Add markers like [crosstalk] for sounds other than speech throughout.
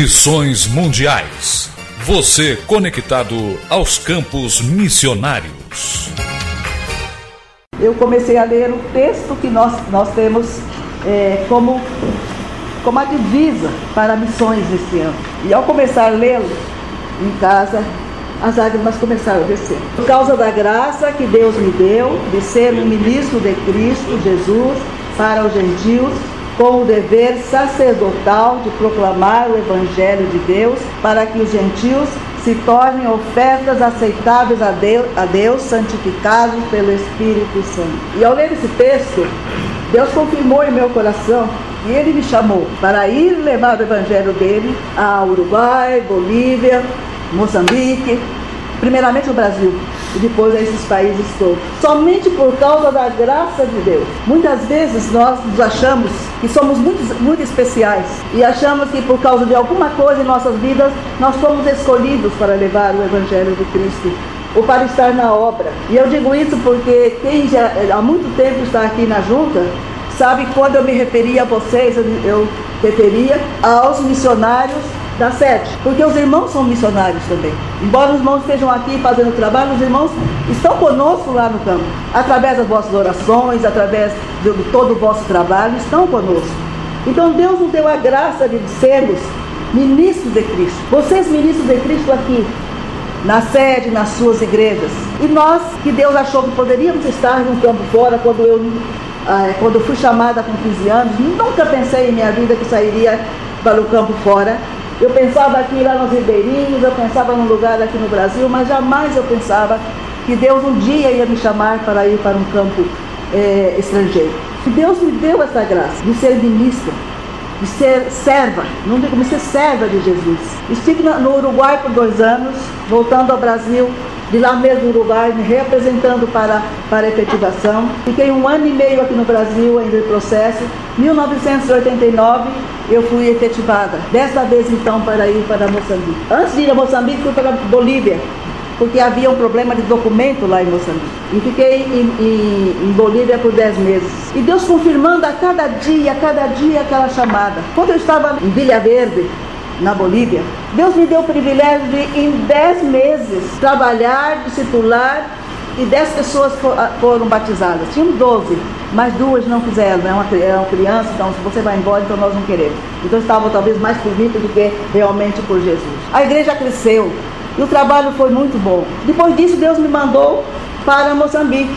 Missões Mundiais. Você conectado aos campos missionários. Eu comecei a ler o texto que nós, nós temos é, como, como a divisa para missões esse ano. E ao começar a lê-lo em casa, as lágrimas começaram a descer. Por causa da graça que Deus me deu de ser um ministro de Cristo Jesus para os gentios, com o dever sacerdotal de proclamar o Evangelho de Deus para que os gentios se tornem ofertas aceitáveis a Deus, a Deus santificados pelo Espírito Santo. E ao ler esse texto, Deus confirmou em meu coração e ele me chamou para ir levar o evangelho dele a Uruguai, Bolívia, Moçambique, primeiramente o Brasil e depois a esses países todos. Somente por causa da graça de Deus. Muitas vezes nós nos achamos que somos muito, muito especiais e achamos que por causa de alguma coisa em nossas vidas nós somos escolhidos para levar o Evangelho de Cristo ou para estar na obra. E eu digo isso porque quem já há muito tempo está aqui na junta sabe quando eu me referia a vocês, eu referia aos missionários da sede, porque os irmãos são missionários também. Embora os irmãos estejam aqui fazendo trabalho, os irmãos estão conosco lá no campo, através das vossas orações, através de todo o vosso trabalho, estão conosco. Então Deus nos deu a graça de sermos ministros de Cristo. Vocês, ministros de Cristo, aqui, na sede, nas suas igrejas. E nós, que Deus achou que poderíamos estar num campo fora, quando eu, ah, quando fui chamada com 15 anos, nunca pensei em minha vida que sairia para o campo fora. Eu pensava aqui lá nos ribeirinhos, eu pensava num lugar aqui no Brasil, mas jamais eu pensava que Deus um dia ia me chamar para ir para um campo é, estrangeiro. Que Deus me deu essa graça de ser ministra, de ser serva, não digo, mas ser serva de Jesus. Estive no Uruguai por dois anos, voltando ao Brasil, de lá mesmo no Uruguai, me reapresentando para, para efetivação. Fiquei um ano e meio aqui no Brasil, ainda em processo. 1989 eu fui efetivada. Desta vez então para ir para Moçambique. Antes de ir a Moçambique, fui para Bolívia, porque havia um problema de documento lá em Moçambique. E fiquei em, em, em, Bolívia por 10 meses. E Deus confirmando a cada dia, a cada dia aquela chamada. Quando eu estava em Vilha Verde, na Bolívia, Deus me deu o privilégio de, em 10 meses, trabalhar, discipular e 10 pessoas ah, foram batizadas. Tinham 12, mas duas não fizeram, é uma, criança, então se você vai embora, então nós não queremos. Então estavam talvez mais por do que realmente por Jesus. A igreja cresceu e o trabalho foi muito bom. Depois disso, Deus me mandou para Moçambique,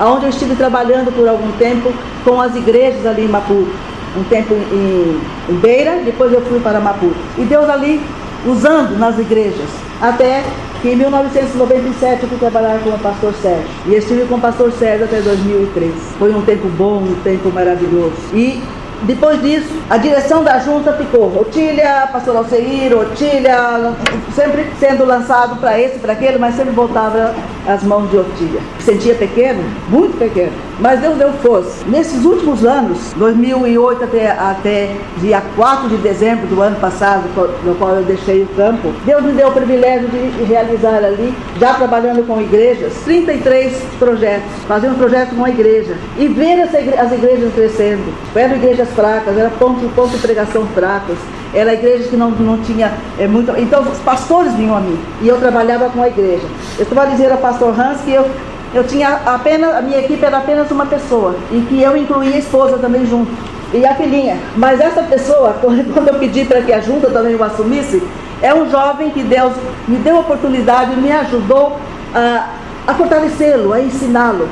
onde eu estive trabalhando por algum tempo com as igrejas ali em Maputo um tempo em, Beira, depois eu fui para Maputo. E Deus ali usando nas igrejas, até que em 1997 eu fui trabalhar com o pastor Sérgio. E estive com o pastor Sérgio até 2003. Foi um tempo bom, um tempo maravilhoso. E depois disso, a direção da junta ficou Otília, pastor Alceir, Otília, sempre sendo lançado para esse, para aquele, mas sempre voltava às mãos de Otília. Sentia pequeno, muito pequeno, mas Deus deu força. Nesses últimos anos, 2008 até, até dia 4 de dezembro do ano passado, no qual eu deixei o campo, Deus me deu o privilégio de realizar ali, já trabalhando com igrejas, 33 projetos, fazendo projeto com a igreja e ver as igrejas crescendo. Eram igrejas fracas, era ponto, ponto de pregação fracas, era igreja que não, não tinha é, muito. Então os pastores vinham a mim e eu trabalhava com a igreja. Eu estava dizendo ao pastor Hans que eu, eu tinha apenas, a minha equipe era apenas uma pessoa e que eu incluía a esposa também junto. E a filhinha. Mas essa pessoa, [laughs] quando eu pedi para que a junta também o assumisse, é um jovem que Deus me deu a oportunidade, me ajudou a, a fortalecê-lo, a ensiná-lo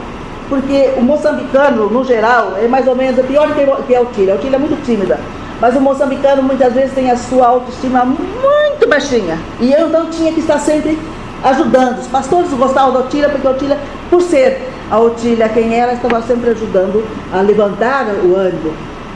porque o moçambicano, no geral, é mais ou menos pior que a Otília. A Otília é muito tímida. Mas o moçambicano muitas vezes tem a sua autoestima muito baixinha. E eu então tinha que estar sempre ajudando. Os pastores gostavam da Otília porque a Otília, por ser a Otília quem era, estava sempre ajudando a levantar o ânimo.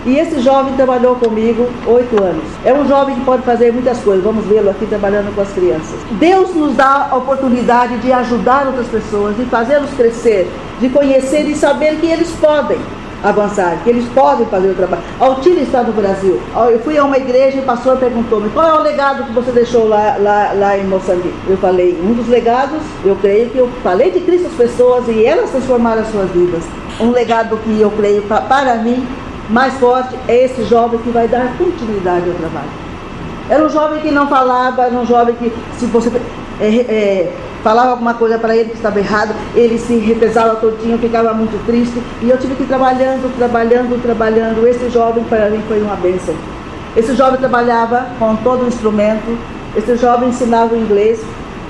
E esse jovem trabalhou comigo oito anos. É um jovem que pode fazer muitas coisas. Vamos vê-lo aqui trabalhando com as crianças. Deus nos dá a oportunidade de ajudar outras pessoas, de fazê-los crescer, de conhecer e saber que eles podem avançar, que eles podem fazer o trabalho. A Altina está no Brasil. Eu fui a uma igreja e o pastor perguntou-me qual é o legado que você deixou lá, lá, lá em Moçambique. Eu falei, um dos legados, eu creio que eu falei de Cristo às pessoas e elas transformaram as suas vidas. Um legado que eu creio para mim mais forte é esse jovem que vai dar continuidade ao trabalho. Era um jovem que não falava, era um jovem que, se você é, é, falava alguma coisa para ele que estava errado, ele se represava todinho, ficava muito triste. E eu tive que ir trabalhando, trabalhando, trabalhando. Esse jovem para mim foi uma bênção. Esse jovem trabalhava com todo o instrumento, esse jovem ensinava o inglês,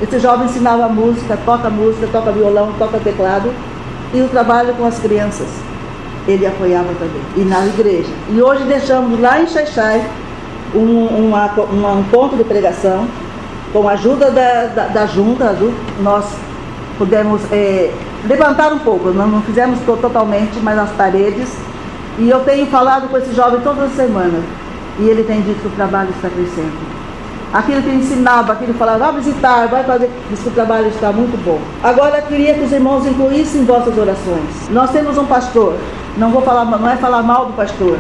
esse jovem ensinava música, toca música, toca violão, toca teclado e o trabalho com as crianças. Ele apoiava também. E na igreja. E hoje deixamos lá em Xaixai um, um ponto de pregação, com a ajuda da, da, da junta, nós pudemos é, levantar um pouco, não, não fizemos totalmente, mas as paredes. E eu tenho falado com esse jovem todas as semanas. E ele tem dito que o trabalho está crescendo aquilo que ensinava, aquilo que falava, vai visitar, vai fazer, diz que o trabalho está muito bom. Agora, queria que os irmãos incluíssem vossas orações. Nós temos um pastor, não vou falar, não é falar mal do pastor,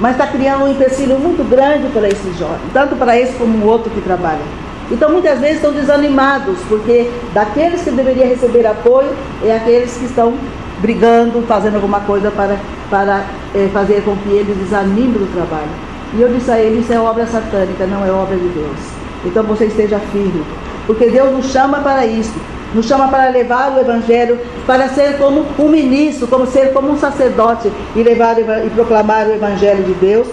mas está criando um empecilho muito grande para esses jovens, tanto para esse como o outro que trabalha. Então, muitas vezes estão desanimados, porque daqueles que deveriam receber apoio, é aqueles que estão brigando, fazendo alguma coisa para, para é, fazer com que eles desanimem do trabalho. E eu disse a ele: Isso é obra satânica, não é obra de Deus. Então você esteja firme, porque Deus nos chama para isso. Nos chama para levar o Evangelho, para ser como um ministro, como ser como um sacerdote e levar e proclamar o Evangelho de Deus,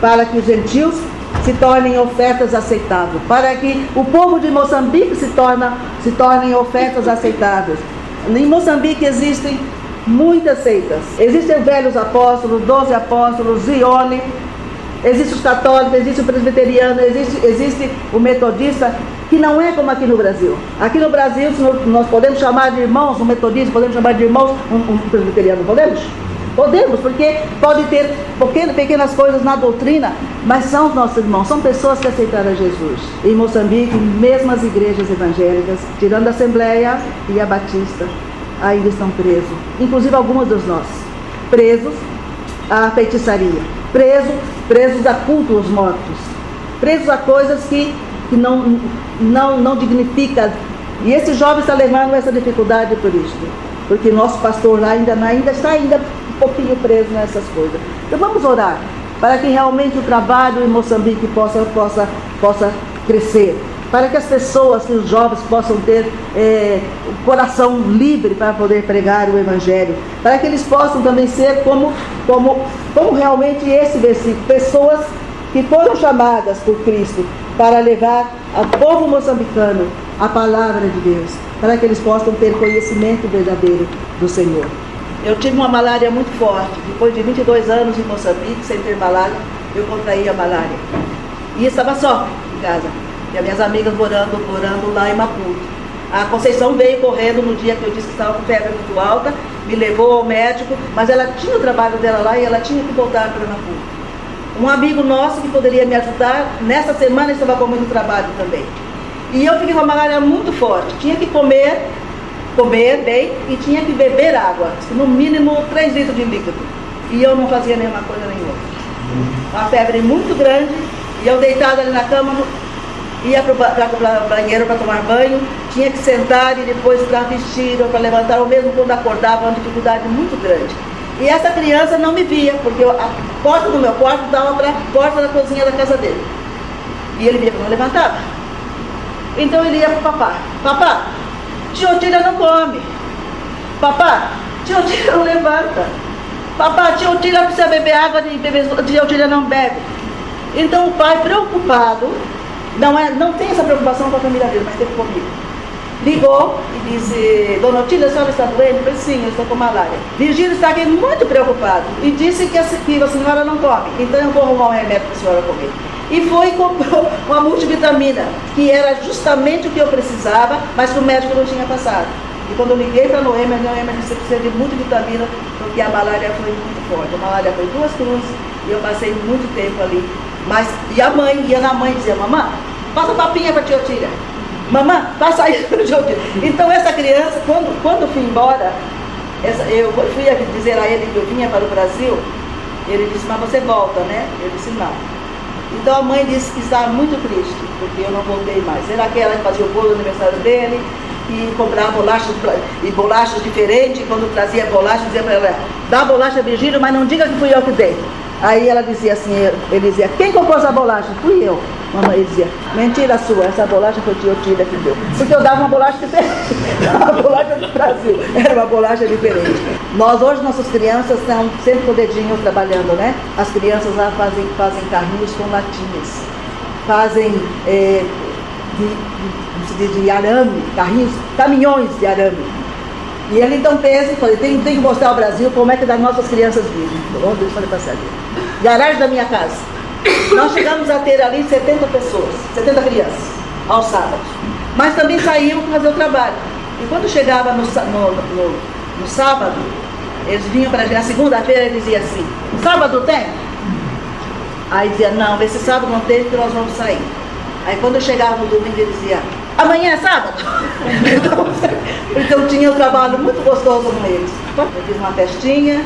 para que os gentios se tornem ofertas aceitáveis, para que o povo de Moçambique se, torna, se tornem ofertas aceitáveis. Em Moçambique existem muitas seitas. Existem os velhos apóstolos, doze apóstolos, Zione, Existe os católicos, existe o presbiteriano, existe, existe o metodista, que não é como aqui no Brasil. Aqui no Brasil, nós podemos chamar de irmãos um metodista, podemos chamar de irmãos um, um presbiteriano, podemos? Podemos, porque pode ter pequenas, coisas na doutrina, mas são os nossos irmãos, são pessoas que aceitaram Jesus. Em Moçambique, mesmo as igrejas evangélicas, tirando a Assembleia e a Batista, ainda estão presos. Inclusive algumas dos nossos, presos à feitiçaria presos, presos a culto aos mortos, presos a coisas que, que não, não, não dignificam. E esse jovem está levando essa dificuldade por isso, porque nosso pastor lá ainda, ainda está ainda pouquinho preso nessas coisas. Então vamos orar para que realmente o trabalho em Moçambique possa, possa, possa crescer para que as pessoas, que os jovens possam ter é, o coração livre para poder pregar o Evangelho, para que eles possam também ser como, como, como realmente esse versículo, pessoas que foram chamadas por Cristo para levar ao povo moçambicano a palavra de Deus, para que eles possam ter conhecimento verdadeiro do Senhor. Eu tive uma malária muito forte. Depois de 22 anos em Moçambique, sem ter malária, eu contraí a malária. E estava só em casa e as minhas amigas morando, morando lá em Maputo. A Conceição veio correndo no dia que eu disse que estava com febre muito alta, me levou ao médico, mas ela tinha o trabalho dela lá e ela tinha que voltar para Maputo. Um amigo nosso que poderia me ajudar, nessa semana estava com muito trabalho também. E eu fiquei com uma malária muito forte. Tinha que comer, comer bem e tinha que beber água. No mínimo 3 litros de líquido. E eu não fazia nenhuma coisa nenhuma. Uma febre muito grande. E eu deitada ali na cama, ia para o banheiro para tomar banho, tinha que sentar e depois para vestir ou para levantar, ou mesmo quando acordava, uma dificuldade muito grande. E essa criança não me via, porque a porta do meu quarto dava para a porta da cozinha da casa dele. E ele via que não levantava. Então ele ia para o papá. Papá, tio Otília não come. Papá, tio Otília não levanta. Papá, tio Otília precisa beber água, tio Otília não bebe. Então o pai, preocupado, não, é, não tem essa preocupação com a família dele, mas teve comigo. Ligou e disse, Dona Otília, a senhora está doente? Eu falei, sim, eu estou com malária. Virgílio está aqui muito preocupado e disse que a, que a senhora não come, então eu vou arrumar um remédio para a senhora comer. E foi e comprou uma multivitamina, que era justamente o que eu precisava, mas que o médico não tinha passado. E quando eu liguei para a Noêmia, a Noêmia disse que precisa de multivitamina, porque a malária foi muito forte. A malária foi duas cruzes e eu passei muito tempo ali mas, e a mãe, ia na mãe e dizia, mamãe, passa papinha para tia Otília. Mamãe, passa aí [laughs] para tia Otília. Então essa criança, quando, quando fui embora, essa, eu fui dizer a ele que eu vinha para o Brasil, ele disse, mas você volta, né? Eu disse, não. Então a mãe disse que estava muito triste, porque eu não voltei mais. Era aquela que fazia o bolo no aniversário dele, e comprava bolachas e bolachas diferentes, quando trazia bolacha, dizia para ela, dá bolacha Virgílio, mas não diga que fui eu que dei. Aí ela dizia assim, ele dizia, quem comprou essa bolacha? Fui eu. Mamãe dizia, mentira sua, essa bolacha foi tio Tília que deu. Porque eu dava uma bolacha diferente. [laughs] uma bolacha do Brasil. Era uma bolacha diferente. Nós hoje, nossas crianças estão sempre com o dedinho trabalhando, né? As crianças lá fazem, fazem carrinhos com latinhas. Fazem é, de, de, de arame, carrinhos, caminhões de arame. E ele então pensa falou, tem, tem que mostrar ao Brasil como é que as nossas crianças vivem. Onde eles falei para Garagem da minha casa. Nós chegamos a ter ali 70 pessoas, 70 crianças, aos sábados. Mas também saíam para fazer o trabalho. E quando chegava no, no, no, no sábado, eles vinham para a gente, na segunda-feira ele dizia assim, sábado tem? Aí dizia, não, esse sábado não tem porque nós vamos sair. Aí quando eu chegava no domingo ele dizia, amanhã é sábado? [laughs] então, então tinha um trabalho muito gostoso com eles. Eu fiz uma festinha,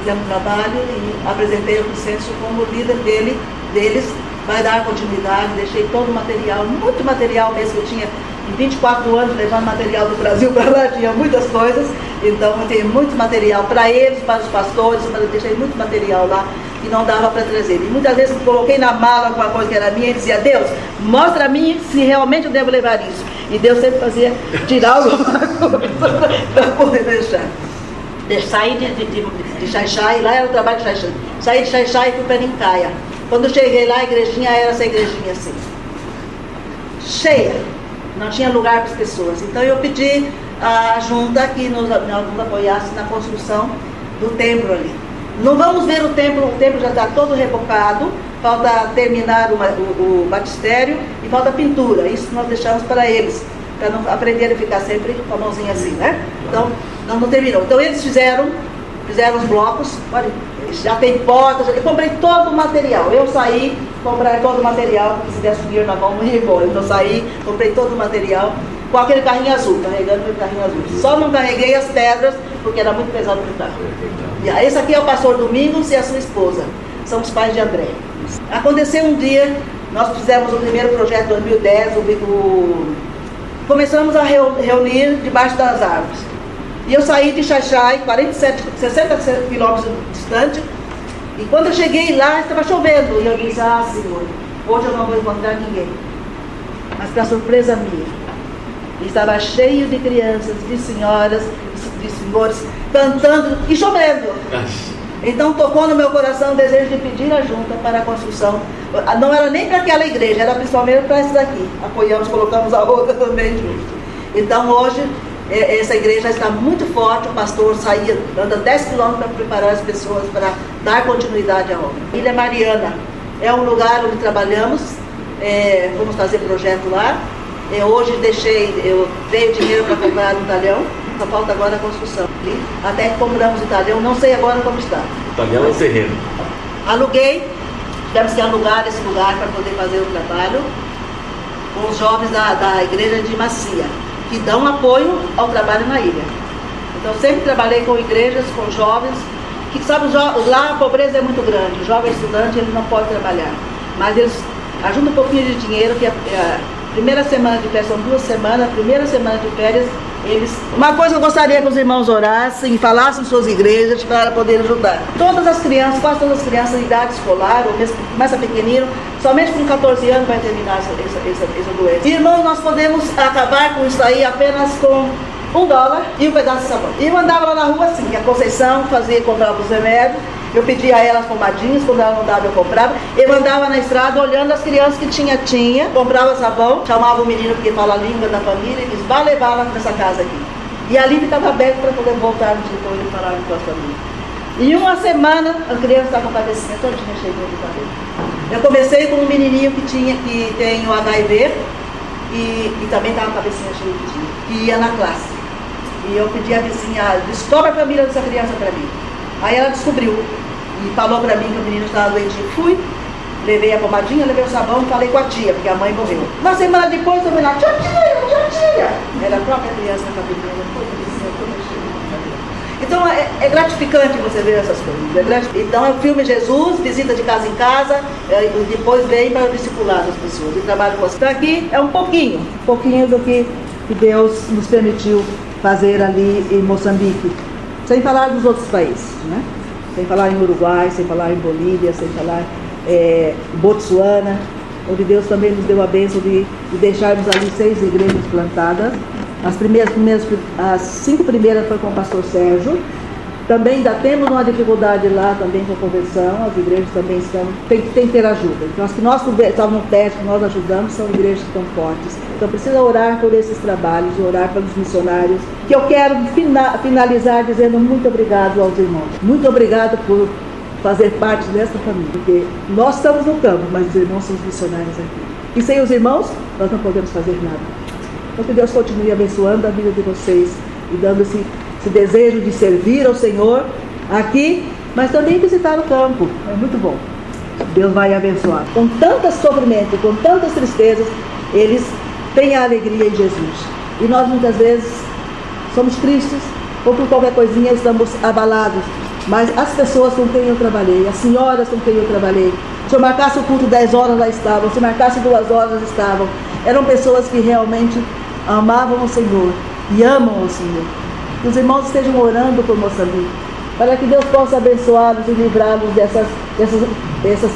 fizemos um trabalho e apresentei o Vicêncio como líder dele, deles, vai dar continuidade, deixei todo o material, muito material mesmo que eu tinha em 24 anos levando material do Brasil [laughs] para lá, tinha muitas coisas, então tem muito material para eles, para os pastores, deixei muito material lá que não dava para trazer. E muitas vezes coloquei na mala alguma coisa que era minha e dizia, Deus, mostra a mim se realmente eu devo levar isso. E Deus sempre fazia tirar [laughs] alguma coisa para poder deixar. Saí de, de, de, de Xaixai, lá era o trabalho de Xaixai. Saí de Xaixai e fui para Nincaia. Quando cheguei lá, a igrejinha era essa igrejinha assim. Cheia. Não tinha lugar para as pessoas. Então eu pedi a junta que nos, nos apoiasse na construção do templo ali. Não vamos ver o templo, o templo já está todo rebocado, falta terminar o, o, o batistério e falta pintura. Isso nós deixamos para eles, para não aprenderem a ficar sempre com a mãozinha assim, né? Então, não, não terminou. Então eles fizeram, fizeram os blocos, olha, já tem portas, eu comprei todo o material. Eu saí, comprei todo o material, porque se desse dinheiro na mão, não ia embora. Então saí, comprei todo o material com aquele carrinho azul, carregando aquele carrinho azul. Só não carreguei as pedras, porque era muito pesado para o carro. Esse aqui é o pastor Domingos e a sua esposa. São os pais de André. Aconteceu um dia, nós fizemos o primeiro projeto em 2010, o, o, começamos a reunir debaixo das árvores. E eu saí de Xaxai, 47, 60 quilômetros distante, e quando eu cheguei lá, estava chovendo. E eu disse, ah, Senhor, hoje eu não vou encontrar ninguém. Mas para surpresa minha, estava cheio de crianças, de senhoras, de senhores, cantando e chovendo. Então tocou no meu coração o desejo de pedir a junta para a construção. Não era nem para aquela igreja, era principalmente para essa daqui. Apoiamos, colocamos a outra também junto. Então hoje essa igreja está muito forte, o pastor saía, anda 10 quilômetros para preparar as pessoas para dar continuidade à obra. Ilha Mariana é um lugar onde trabalhamos, é, vamos fazer projeto lá. Eu hoje deixei, eu dei dinheiro para comprar um talhão, só falta agora a construção. Até que compramos o talhão, não sei agora como está. O talhão é o terreno. Aluguei, tivemos que alugar esse lugar para poder fazer o trabalho com os jovens da, da igreja de Macia que dão apoio ao trabalho na ilha. Então sempre trabalhei com igrejas, com jovens, que sabe, lá a pobreza é muito grande, o jovem estudante ele não pode trabalhar. Mas eles ajudam um pouquinho de dinheiro, que a, a primeira semana de férias são duas semanas, a primeira semana de férias eles... Uma coisa que eu gostaria que os irmãos orassem e falassem em suas igrejas para poder ajudar. Todas as crianças, quase todas as crianças em idade escolar, ou mesmo começa pequenino, somente com 14 anos vai terminar essa, essa, essa, essa doença. Irmãos, nós podemos acabar com isso aí apenas com um dólar e um pedaço de sabão. E eu andava lá na rua assim, a Conceição fazia, comprava os remédios, eu pedia a ela as pomadinhas, quando ela não dava eu comprava. Eu andava na estrada olhando as crianças que tinha, tinha, comprava sabão, chamava o menino que fala a língua da família e disse, vá levar lá nessa casa aqui. E ali ficava aberto para poder voltar no dia depois e falar com a família. Em uma semana, a criança estava com a cabecinha todinha cheia de cabelo. Eu comecei com um menininho que tinha, que tem o HIV e, e também estava com a cabecinha cheia de tinta, que ia na classe. E eu pedi à vizinha, descobre a família dessa criança para mim. Aí ela descobriu e falou para mim que o menino estava doente. Fui, levei a pomadinha, levei o sabão, falei com a tia, porque a mãe morreu. Uma semana depois eu fui lá, tia, tia, tia, tia. Era a própria criança na cabelinha, então é, é, gratificante você ver essas coisas. É então é o filme Jesus, visita de casa em casa, é, e depois vem para discipular as pessoas e trabalha com você. Então aqui é um pouquinho, um pouquinho do que Deus nos permitiu fazer ali em Moçambique. Sem falar dos outros países, né? Sem falar em Uruguai, sem falar em Bolívia, sem falar é, Botsuana. onde Deus também nos deu a bênção de, de deixarmos ali seis igrejas plantadas. As primeiras, primeiras, as cinco primeiras foi com o pastor Sérgio, também ainda temos uma dificuldade lá também com a conversão, as igrejas também estão, tem, tem que ter ajuda. Então as que nós estamos no teste, nós ajudamos, são igrejas que estão fortes. Então precisa orar por esses trabalhos, orar pelos missionários, que eu quero finalizar dizendo muito obrigado aos irmãos. Muito obrigado por fazer parte dessa família, porque nós estamos no campo, mas os irmãos são os missionários aqui. E sem os irmãos, nós não podemos fazer nada. Então que Deus continue abençoando a vida de vocês e dando esse esse desejo de servir ao Senhor aqui, mas também visitar o campo. É muito bom. Deus vai abençoar. Com tanto sofrimento, com tantas tristezas, eles têm a alegria em Jesus. E nós muitas vezes somos tristes, ou por qualquer coisinha estamos abalados. Mas as pessoas com quem eu trabalhei, as senhoras com quem eu trabalhei, se eu marcasse o culto 10 horas, lá estavam, se marcasse duas horas, estavam. Eram pessoas que realmente amavam o Senhor e amam o Senhor que os irmãos estejam orando por Moçambique, para que Deus possa abençoá-los e livrá-los dessas, dessas, dessas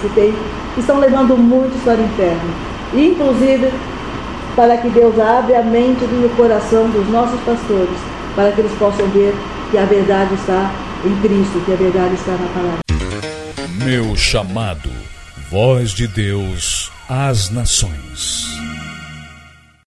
que tem, que estão levando muitos para o inferno. inclusive, para que Deus abra a mente e o coração dos nossos pastores, para que eles possam ver que a verdade está em Cristo, que a verdade está na palavra. Meu chamado, voz de Deus às nações.